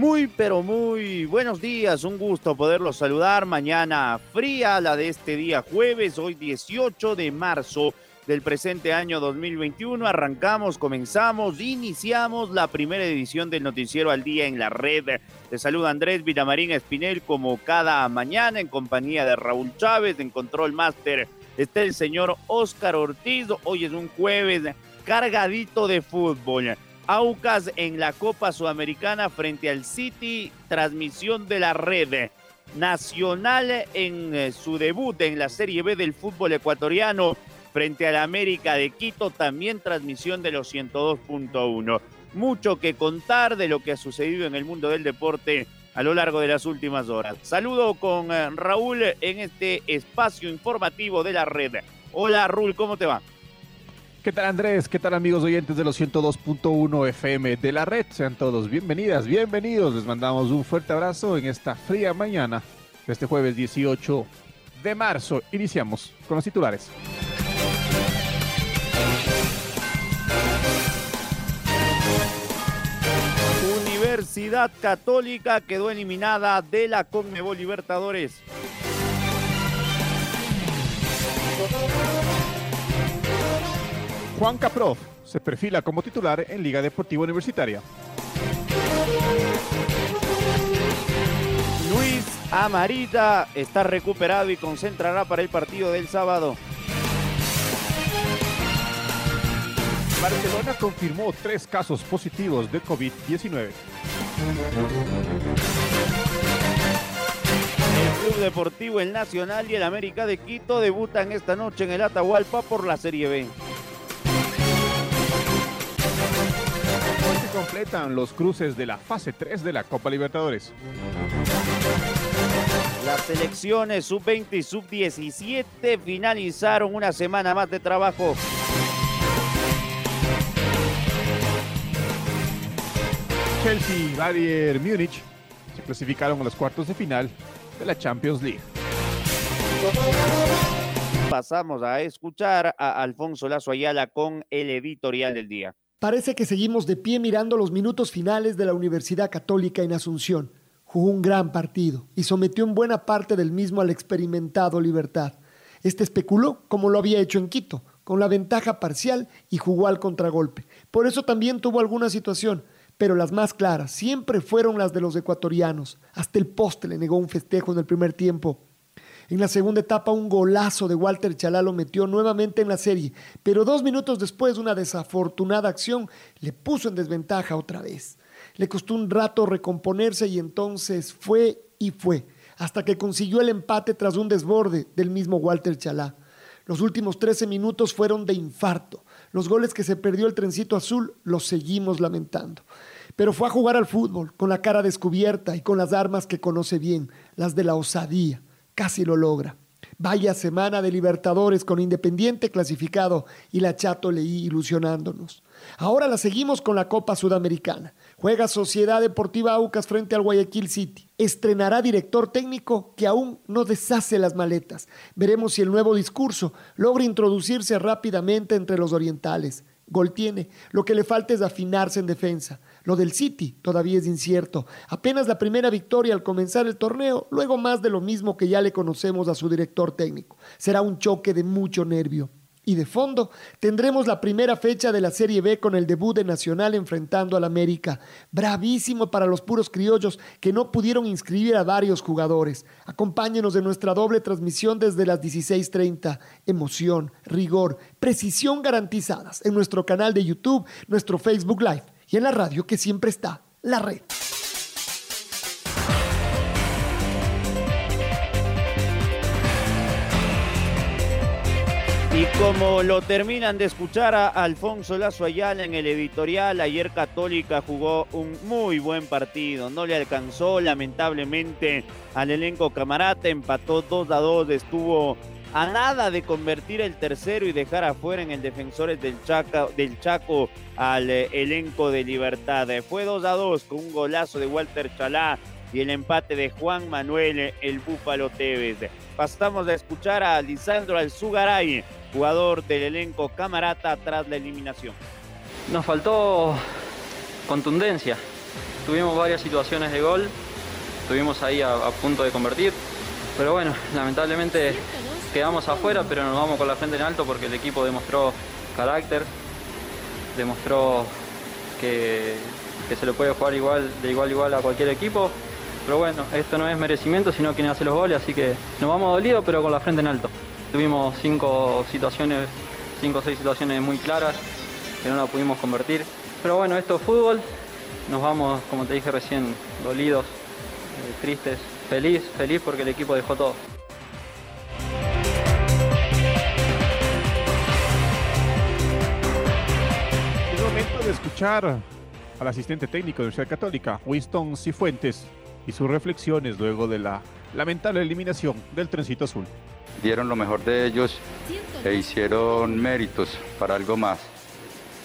Muy, pero muy buenos días, un gusto poderlos saludar. Mañana fría, la de este día jueves, hoy 18 de marzo del presente año 2021. Arrancamos, comenzamos, iniciamos la primera edición del Noticiero al Día en la red. Te saluda Andrés Villamarín Espinel como cada mañana en compañía de Raúl Chávez, en Control Master está el señor Oscar Ortiz. Hoy es un jueves cargadito de fútbol. Aucas en la Copa Sudamericana frente al City, transmisión de la red. Nacional en eh, su debut en la Serie B del fútbol ecuatoriano frente al América de Quito, también transmisión de los 102.1. Mucho que contar de lo que ha sucedido en el mundo del deporte a lo largo de las últimas horas. Saludo con eh, Raúl en este espacio informativo de la red. Hola Raúl, ¿cómo te va? ¿Qué tal Andrés? ¿Qué tal amigos oyentes de los 102.1 FM de la red? Sean todos bienvenidas, bienvenidos. Les mandamos un fuerte abrazo en esta fría mañana este jueves 18 de marzo. Iniciamos con los titulares. Universidad Católica quedó eliminada de la Conmebol Libertadores. Juan Caprof se perfila como titular en Liga Deportiva Universitaria. Luis Amarita está recuperado y concentrará para el partido del sábado. Barcelona confirmó tres casos positivos de COVID-19. El Club Deportivo El Nacional y el América de Quito debutan esta noche en el Atahualpa por la Serie B. completan los cruces de la fase 3 de la Copa Libertadores. Las selecciones sub-20 y sub-17 finalizaron una semana más de trabajo. Chelsea y Bayern Múnich se clasificaron a los cuartos de final de la Champions League. Pasamos a escuchar a Alfonso Lazo Ayala con el editorial del día. Parece que seguimos de pie mirando los minutos finales de la Universidad Católica en Asunción. Jugó un gran partido y sometió en buena parte del mismo al experimentado Libertad. Este especuló como lo había hecho en Quito, con la ventaja parcial y jugó al contragolpe. Por eso también tuvo alguna situación, pero las más claras siempre fueron las de los ecuatorianos. Hasta el poste le negó un festejo en el primer tiempo en la segunda etapa, un golazo de Walter Chalá lo metió nuevamente en la serie, pero dos minutos después, una desafortunada acción le puso en desventaja otra vez. Le costó un rato recomponerse y entonces fue y fue, hasta que consiguió el empate tras un desborde del mismo Walter Chalá. Los últimos 13 minutos fueron de infarto. Los goles que se perdió el trencito azul los seguimos lamentando. Pero fue a jugar al fútbol, con la cara descubierta y con las armas que conoce bien, las de la osadía casi lo logra. Vaya semana de Libertadores con Independiente clasificado y la Chato Leí ilusionándonos. Ahora la seguimos con la Copa Sudamericana. Juega Sociedad Deportiva Aucas frente al Guayaquil City. Estrenará director técnico que aún no deshace las maletas. Veremos si el nuevo discurso logra introducirse rápidamente entre los orientales. Gol tiene, lo que le falta es afinarse en defensa. Lo del City todavía es incierto. Apenas la primera victoria al comenzar el torneo, luego más de lo mismo que ya le conocemos a su director técnico. Será un choque de mucho nervio. Y de fondo, tendremos la primera fecha de la Serie B con el debut de Nacional enfrentando al América. Bravísimo para los puros criollos que no pudieron inscribir a varios jugadores. Acompáñenos en nuestra doble transmisión desde las 16:30. Emoción, rigor, precisión garantizadas en nuestro canal de YouTube, nuestro Facebook Live y en la radio que siempre está, la red. Y como lo terminan de escuchar a Alfonso Lazo Ayala en el editorial, ayer Católica jugó un muy buen partido. No le alcanzó lamentablemente al elenco camarata, empató 2 a 2, estuvo a nada de convertir el tercero y dejar afuera en el Defensores del, Chaco al eh, elenco de Libertad. Fue 2 a 2 con un golazo de Walter Chalá y el empate de Juan Manuel el Búfalo Tevez. Pasamos a escuchar a Lisandro Alzugaray, jugador del elenco camarata tras la eliminación. Nos faltó contundencia. Tuvimos varias situaciones de gol, estuvimos ahí a, punto de convertir, pero bueno, lamentablemente quedamos afuera, pero nos vamos con la frente en alto porque el equipo demostró carácter, demostró que, que se lo puede jugar igual, de igual a igual a cualquier equipo. Pero bueno, esto no es merecimiento, sino quien hace los goles, así que nos vamos dolidos, pero con la frente en alto. Tuvimos cinco situaciones, cinco o seis situaciones muy claras que no la pudimos convertir. Pero bueno, esto es fútbol. Nos vamos, como te dije recién, dolidos, eh, tristes, feliz, feliz porque el equipo dejó todo. Escuchar al asistente técnico de la Universidad Católica, Winston Cifuentes, y sus reflexiones luego de la lamentable eliminación del trencito azul dieron lo mejor de ellos e hicieron méritos para algo más.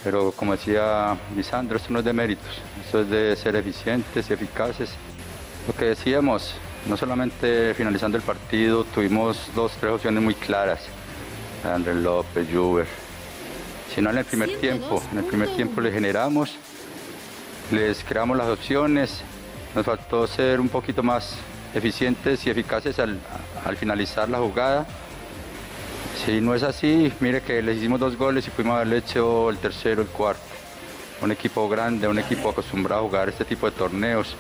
Pero como decía Lisandro, esto no es de méritos, esto es de ser eficientes y eficaces. Lo que decíamos, no solamente finalizando el partido, tuvimos dos, tres opciones muy claras. Andrés López, Juber. Sino en el primer tiempo, en el primer tiempo le generamos, les creamos las opciones, nos faltó ser un poquito más eficientes y eficaces al, finalizar la jugada. Si no es así, mire que les hicimos dos goles y pudimos haberle hecho el tercero, el cuarto. Un equipo grande, un equipo acostumbrado a jugar este tipo de torneos.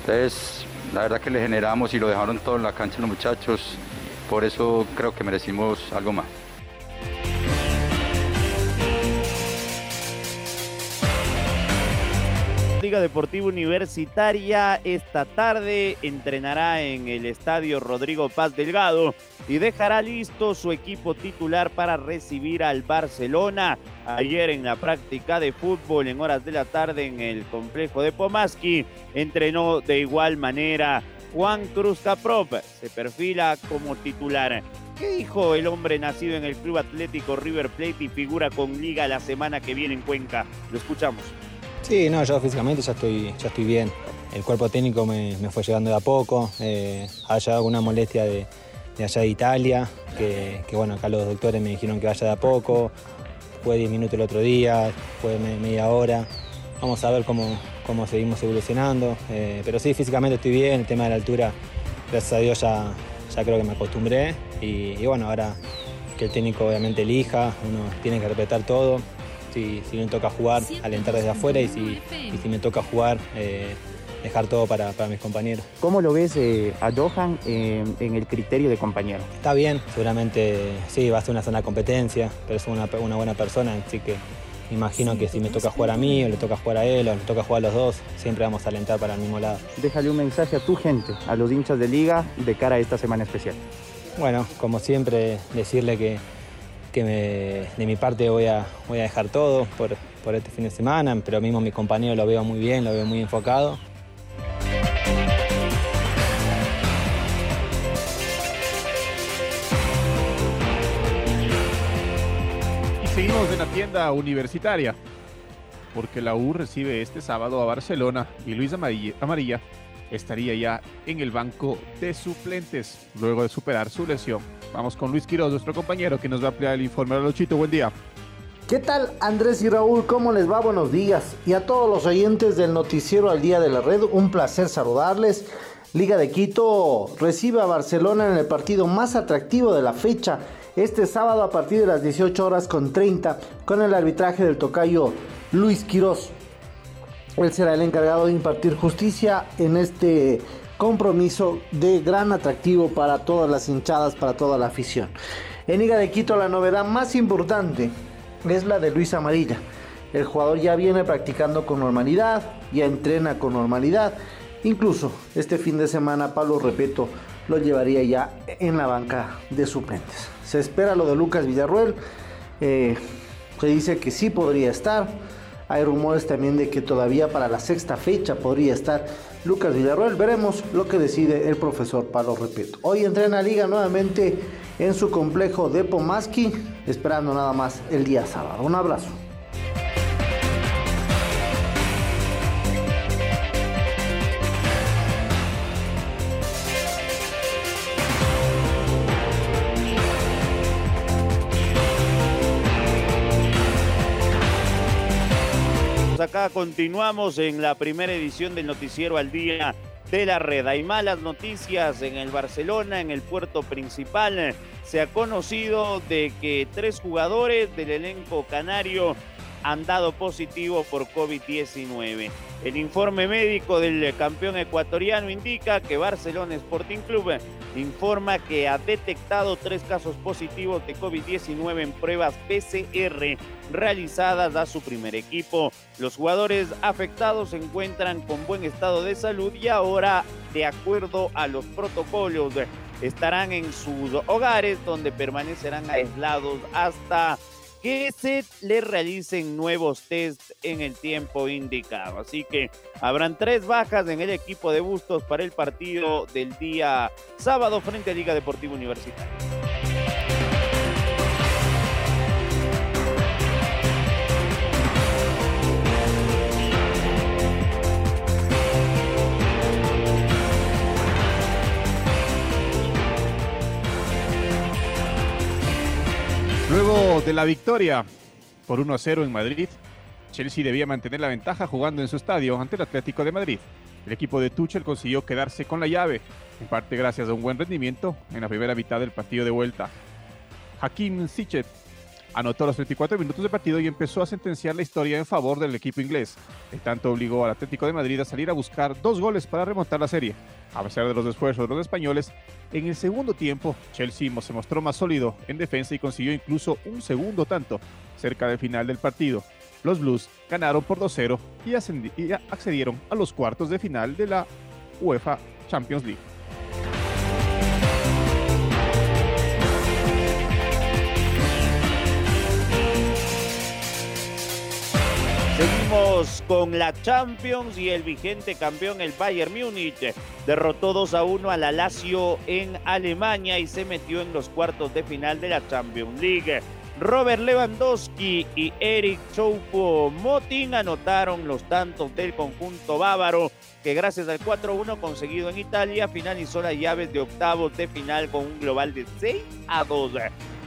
Entonces, la verdad que le generamos y lo dejaron todo en la cancha los muchachos. Por eso creo que merecimos algo más. Liga Deportiva Universitaria esta tarde entrenará en el estadio Rodrigo Paz Delgado y dejará listo su equipo titular para recibir al Barcelona. Ayer en la práctica de fútbol en horas de la tarde en el complejo de Pomaski entrenó de igual manera Juan Cruz Caprop. Se perfila como titular. ¿Qué dijo el hombre nacido en el Club Atlético River Plate y figura con liga la semana que viene en Cuenca? Lo escuchamos. Sí, no, yo físicamente ya estoy, ya estoy bien. El cuerpo técnico me, fue llegando de a poco. Eh, ha llegado alguna molestia de, allá de Italia, que, bueno, acá los doctores me dijeron que vaya de a poco. Fue 10 minutos el otro día, fue media hora. Vamos a ver cómo, cómo seguimos evolucionando. Eh, pero sí, físicamente estoy bien. El tema de la altura, gracias a Dios ya, ya creo que me acostumbré. Y, y bueno, ahora que el técnico obviamente elija, uno tiene que respetar todo si, me toca jugar, alentar desde afuera y si, si me toca jugar, eh, dejar todo para, mis compañeros. ¿Cómo lo ves eh, a Johan eh, en el criterio de compañero? Está bien, seguramente sí, va a ser una zona de competencia, pero es una, buena persona, así que imagino que si me toca jugar a mí o le toca jugar a él o le toca jugar a los dos, siempre vamos a alentar para el mismo lado. Déjale un mensaje a tu gente, a los hinchas de liga, de cara a esta semana especial. Bueno, como siempre, decirle que que de mi parte voy a, voy a dejar todo por, por este fin de semana, pero mismo mi compañero lo veo muy bien, lo veo muy enfocado. Y seguimos en la tienda universitaria, porque la U recibe este sábado a Barcelona y Luis Amarilla estaría ya en el banco de suplentes luego de superar su lesión. Vamos con Luis Quiroz, nuestro compañero, que nos va a ampliar el informe. Hola, Chito, buen día. ¿Qué tal Andrés y Raúl? ¿Cómo les va? Buenos días. Y a todos los oyentes del noticiero al día de la red, un placer saludarles. Liga de Quito recibe a Barcelona en el partido más atractivo de la fecha, este sábado a partir de las 18 horas con 30, con el arbitraje del tocayo Luis Quiroz. Él será el encargado de impartir justicia en este compromiso de gran atractivo para todas las hinchadas, para toda la afición. En Liga de Quito la novedad más importante es la de Luis Amarilla, El jugador ya viene practicando con normalidad, ya entrena con normalidad. Incluso este fin de semana Pablo Repeto lo llevaría ya en la banca de suplentes. Se espera lo de Lucas Villarruel. Eh, se dice que sí podría estar. Hay rumores también de que todavía para la sexta fecha podría estar Lucas Villarroel. Veremos lo que decide el profesor Pablo Repeto. Hoy entrena Liga nuevamente en su complejo de Pomaski, esperando nada más el día sábado. Un abrazo. Acá continuamos en la primera edición del Noticiero al Día de la Red. Hay malas noticias en el Barcelona, en el puerto principal. Se ha conocido de que tres jugadores del elenco canario han dado positivo por COVID-19. El informe médico del campeón ecuatoriano indica que Barcelona Sporting Club informa que ha detectado tres casos positivos de COVID-19 en pruebas PCR realizadas a su primer equipo. Los jugadores afectados se encuentran con buen estado de salud y ahora, de acuerdo a los protocolos, estarán en sus hogares donde permanecerán aislados hasta que se le realicen nuevos test en el tiempo indicado. Así que habrán tres bajas en el equipo de Bustos para el partido del día sábado frente a Liga Deportiva Universitaria. Luego de la victoria por 1 a 0 en Madrid, Chelsea debía mantener la ventaja jugando en su estadio ante el Atlético de Madrid. El equipo de Tuchel consiguió quedarse con la llave, en parte gracias a un buen rendimiento en la primera mitad del partido de vuelta. Hakim anotó los 34 minutos de partido y empezó a sentenciar la historia en favor del equipo inglés. El tanto obligó al Atlético de Madrid a salir a buscar dos goles para remontar la serie. A pesar de los esfuerzos de los españoles, en el segundo tiempo Chelsea se mostró más sólido en defensa y consiguió incluso un segundo tanto cerca del final del partido. Los Blues ganaron por 2-0 y, y accedieron a los cuartos de final de la UEFA Champions League. Con la Champions y el vigente campeón, el Bayern Múnich, derrotó 2 a 1 a la Lazio en Alemania y se metió en los cuartos de final de la Champions League. Robert Lewandowski y Eric Choupo-Moting anotaron los tantos del conjunto bávaro que gracias al 4-1 conseguido en Italia finalizó las llaves de octavos de final con un global de 6 a 2.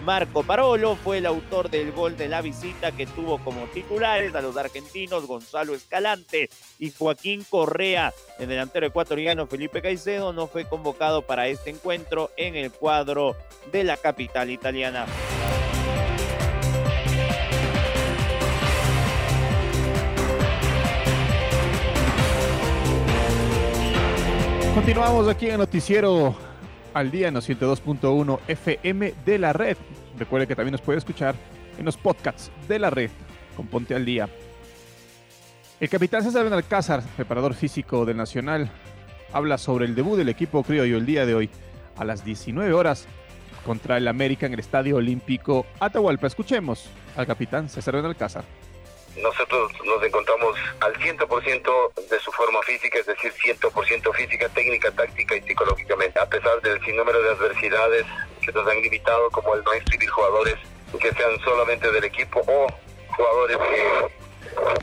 Marco Parolo fue el autor del gol de la visita que tuvo como titulares a los argentinos Gonzalo Escalante y Joaquín Correa. El delantero ecuatoriano Felipe Caicedo no fue convocado para este encuentro en el cuadro de la capital italiana. Continuamos aquí en el noticiero al día en los 102.1 FM de la red. Recuerde que también nos puede escuchar en los podcasts de la red con Ponte al Día. El capitán César Benalcázar, preparador físico del Nacional, habla sobre el debut del equipo criollo el día de hoy a las 19 horas contra el América en el Estadio Olímpico Atahualpa. Escuchemos al capitán César Benalcázar nosotros nos encontramos al 100% de su forma física, es decir, 100% física, técnica, táctica y psicológicamente, a pesar del sinnúmero de adversidades que nos han limitado, como el no inscribir jugadores que sean solamente del equipo o jugadores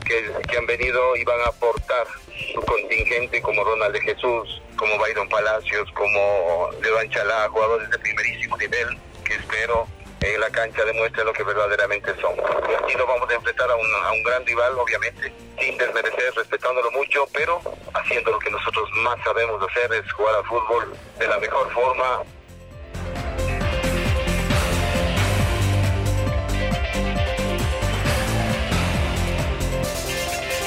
que, que, han venido y van a aportar su contingente, como Ronald de Jesús, como Byron Palacios, como Levan Chalá, jugadores de primerísimo nivel, que espero en la cancha demuestre lo que verdaderamente son. Y aquí nos vamos a enfrentar a un, a un gran rival, obviamente, sin desmerecer, respetándolo mucho, pero haciendo lo que nosotros más sabemos hacer, es jugar al fútbol de la mejor forma,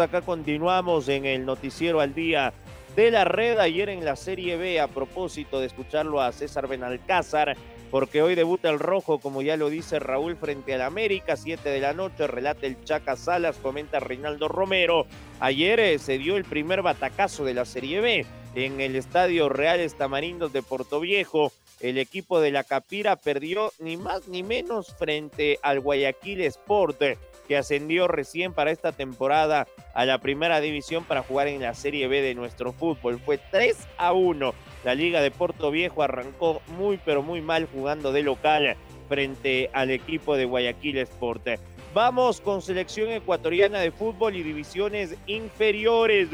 Acá continuamos en el noticiero al día de la red ayer en la Serie B a propósito de escucharlo a César Benalcázar porque hoy debuta el rojo, como ya lo dice Raúl, frente al América, 7 de la noche, relata el Chaca Salas, comenta Reinaldo Romero. Ayer eh, se dio el primer batacazo de la Serie B en el Estadio Reales Tamarindos de Portoviejo. El equipo de la Capira perdió ni más ni menos frente al Guayaquil Sport, que ascendió recién para esta temporada a la primera división para jugar en la Serie B de nuestro fútbol. Fue 3 a 1 la Liga de Puerto Viejo arrancó muy pero muy mal jugando de local frente al equipo de Guayaquil Sport. Vamos con selección ecuatoriana de fútbol y divisiones inferiores.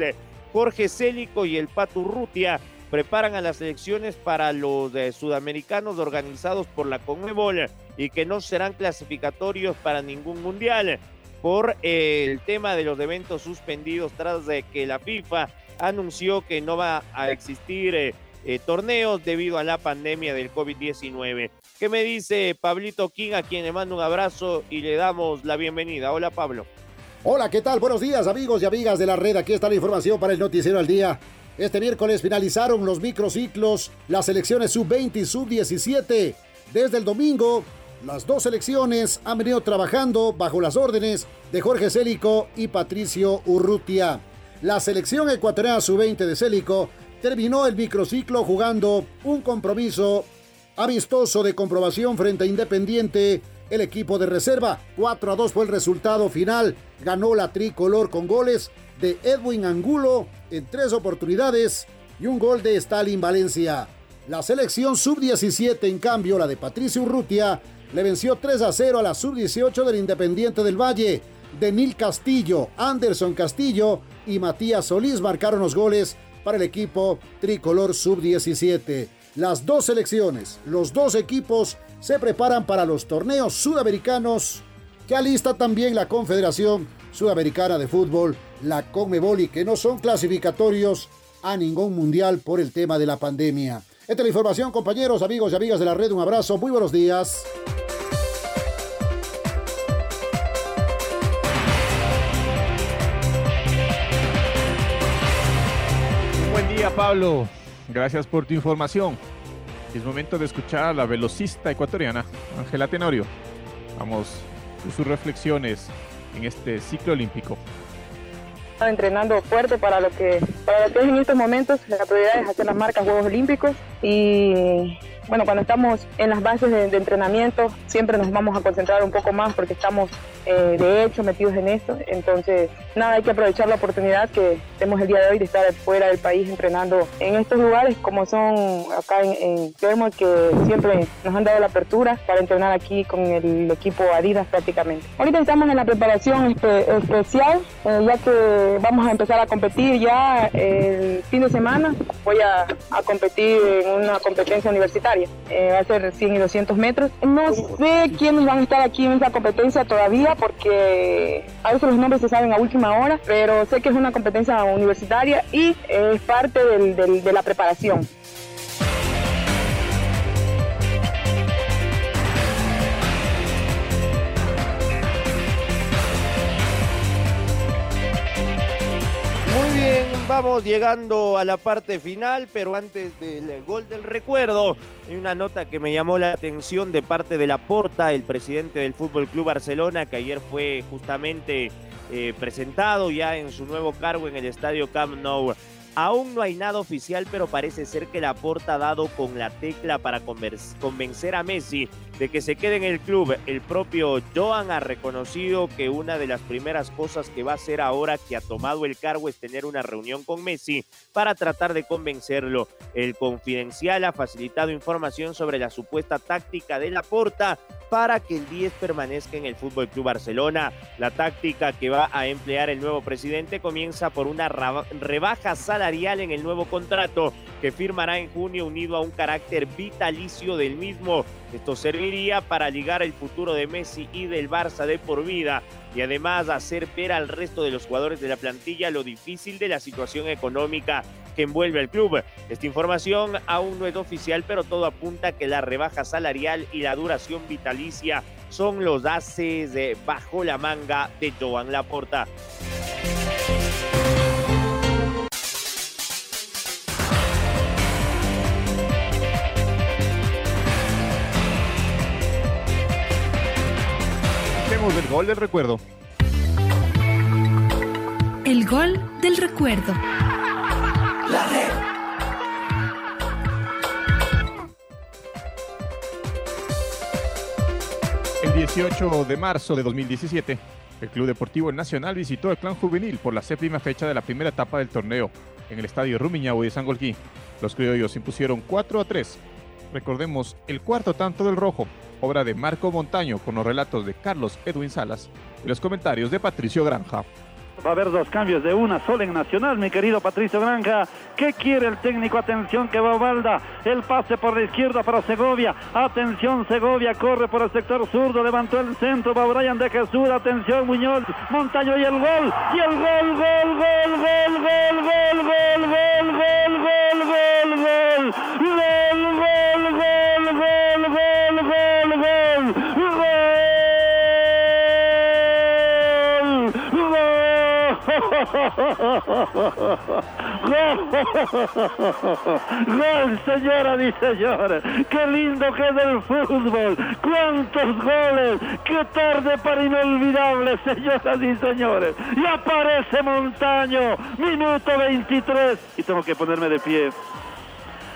Jorge Célico y el Paturrutia preparan a las selecciones para los eh, sudamericanos organizados por la CONMEBOL y que no serán clasificatorios para ningún mundial por eh, el tema de los eventos suspendidos tras de que la FIFA anunció que no va a existir eh, torneos debido a la pandemia del COVID-19. ¿Qué me dice Pablito King, a quien le mando un abrazo y le damos la bienvenida? Hola Pablo. Hola, ¿qué tal? Buenos días amigos y amigas de la red. Aquí está la información para el Noticiero al Día. Este miércoles finalizaron los microciclos, las selecciones sub-20 y sub-17. Desde el domingo, las dos selecciones han venido trabajando bajo las órdenes de Jorge Célico y Patricio Urrutia. La selección ecuatoriana sub-20 de Célico terminó el microciclo jugando un compromiso amistoso de comprobación frente a Independiente. El equipo de reserva, 4 a 2 fue el resultado final. Ganó la tricolor con goles de Edwin Angulo en tres oportunidades y un gol de Stalin Valencia. La selección sub-17, en cambio, la de Patricio Urrutia, le venció 3 a 0 a la sub-18 del Independiente del Valle. Denil Castillo, Anderson Castillo y Matías Solís marcaron los goles para el equipo tricolor sub-17. Las dos selecciones, los dos equipos se preparan para los torneos sudamericanos que alista también la Confederación Sudamericana de Fútbol, la CONMEBOL, y que no son clasificatorios a ningún mundial por el tema de la pandemia. Esta es la información, compañeros, amigos y amigas de la red. Un abrazo, muy buenos días. Pablo. Gracias por tu información. Es momento de escuchar a la velocista ecuatoriana, Ángela Tenorio. Vamos con sus reflexiones en este ciclo olímpico. Entrenando fuerte para lo que para lo que es en estos momentos la prioridad es hacer las marcas Juegos Olímpicos y bueno, cuando estamos en las bases de, entrenamiento siempre nos vamos a concentrar un poco más porque estamos eh, de hecho metidos en esto. Entonces, nada, hay que aprovechar la oportunidad que tenemos el día de hoy de estar fuera del país entrenando en estos lugares como son acá en, en que siempre nos han dado la apertura para entrenar aquí con el equipo Adidas prácticamente. Ahorita estamos en la preparación especial, eh, ya que vamos a empezar a competir ya el fin de semana. Voy a competir en una competencia universitaria eh, va a ser 100 y 200 metros. No sé quiénes van a estar aquí en esa competencia todavía porque a veces los nombres se saben a última hora, pero sé que es una competencia universitaria y es parte de la preparación. Vamos llegando a la parte final, pero antes del gol del recuerdo, hay una nota que me llamó la atención de parte de la Porta, el presidente del Fútbol Club Barcelona, que ayer fue justamente eh, presentado ya en su nuevo cargo en el estadio Camp Nou. Aún no hay nada oficial, pero parece ser que la Porta ha dado con la tecla para convencer a Messi de que se quede en el club. El propio Joan ha reconocido que una de las primeras cosas que va a hacer ahora que ha tomado el cargo es tener una reunión con Messi para tratar de convencerlo. El Confidencial ha facilitado información sobre la supuesta táctica de la Porta para que el 10 permanezca en el Fútbol Club Barcelona. La táctica que va a emplear el nuevo presidente comienza por una rebaja salarial en el nuevo contrato que firmará en junio unido a un carácter vitalicio del mismo. Esto serviría para ligar el futuro de Messi y del Barça de por vida y además hacer ver al resto de los jugadores de la plantilla lo difícil de la situación económica que envuelve al club. Esta información aún no es oficial, pero todo apunta que la rebaja salarial y la duración vitalicia son los haces de bajo la manga de Joan Laporta. El gol del recuerdo. El gol del recuerdo. La red. El 18 de marzo de 2017, el Club Deportivo Nacional visitó el Clan Juvenil por la séptima fecha de la primera etapa del torneo en el Estadio Rumiñahui de Sangolquí. Los criollos impusieron 4 a 3. Recordemos El cuarto tanto del rojo, obra de Marco Montaño con los relatos de Carlos Edwin Salas y los comentarios de Patricio Granja. Va a haber dos cambios de una sola en Nacional, mi querido Patricio Granja. ¿Qué quiere el técnico? Atención que va Ovalda. El pase por la izquierda para Segovia. Atención, Segovia corre por el sector zurdo. Levantó el centro. Va Brian de Jesús. Atención, Muñoz. Montaño y el gol. Y el gol, gol, gol, gol, gol, gol, gol, gol. Gol, señoras y señores. Qué lindo que es el fútbol. Cuántos goles. Qué tarde para inolvidable, señoras y señores. Y aparece Montaño. Minuto 23. Y tengo que ponerme de pie.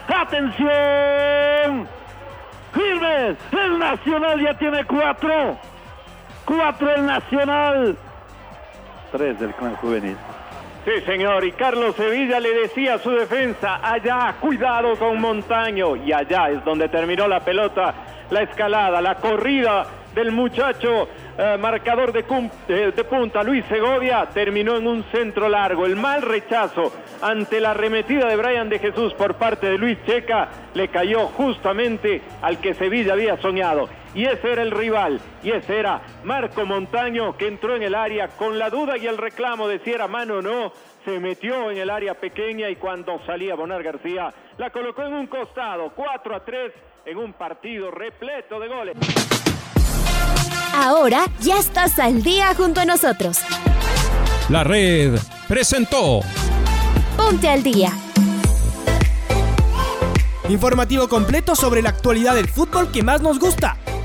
¡Atención! ¡Firmes! El Nacional ya tiene cuatro. Cuatro el Nacional. Tres del clan juvenil. Sí, señor. Y Carlos Sevilla le decía a su defensa, allá, cuidado con Montaño. Y allá es donde terminó la pelota, la escalada, la corrida del muchacho eh, marcador de, de, de, punta, Luis Segovia, terminó en un centro largo. El mal rechazo ante la arremetida de Brian de Jesús por parte de Luis Checa le cayó justamente al que Sevilla había soñado. Y ese era el rival, y ese era Marco Montaño, que entró en el área con la duda y el reclamo de si era mano o no. Se metió en el área pequeña y cuando salía Bonar García, la colocó en un costado, 4 a 3, en un partido repleto de goles. Ahora ya estás al día junto a nosotros. La red presentó. Ponte al día. Informativo completo sobre la actualidad del fútbol que más nos gusta,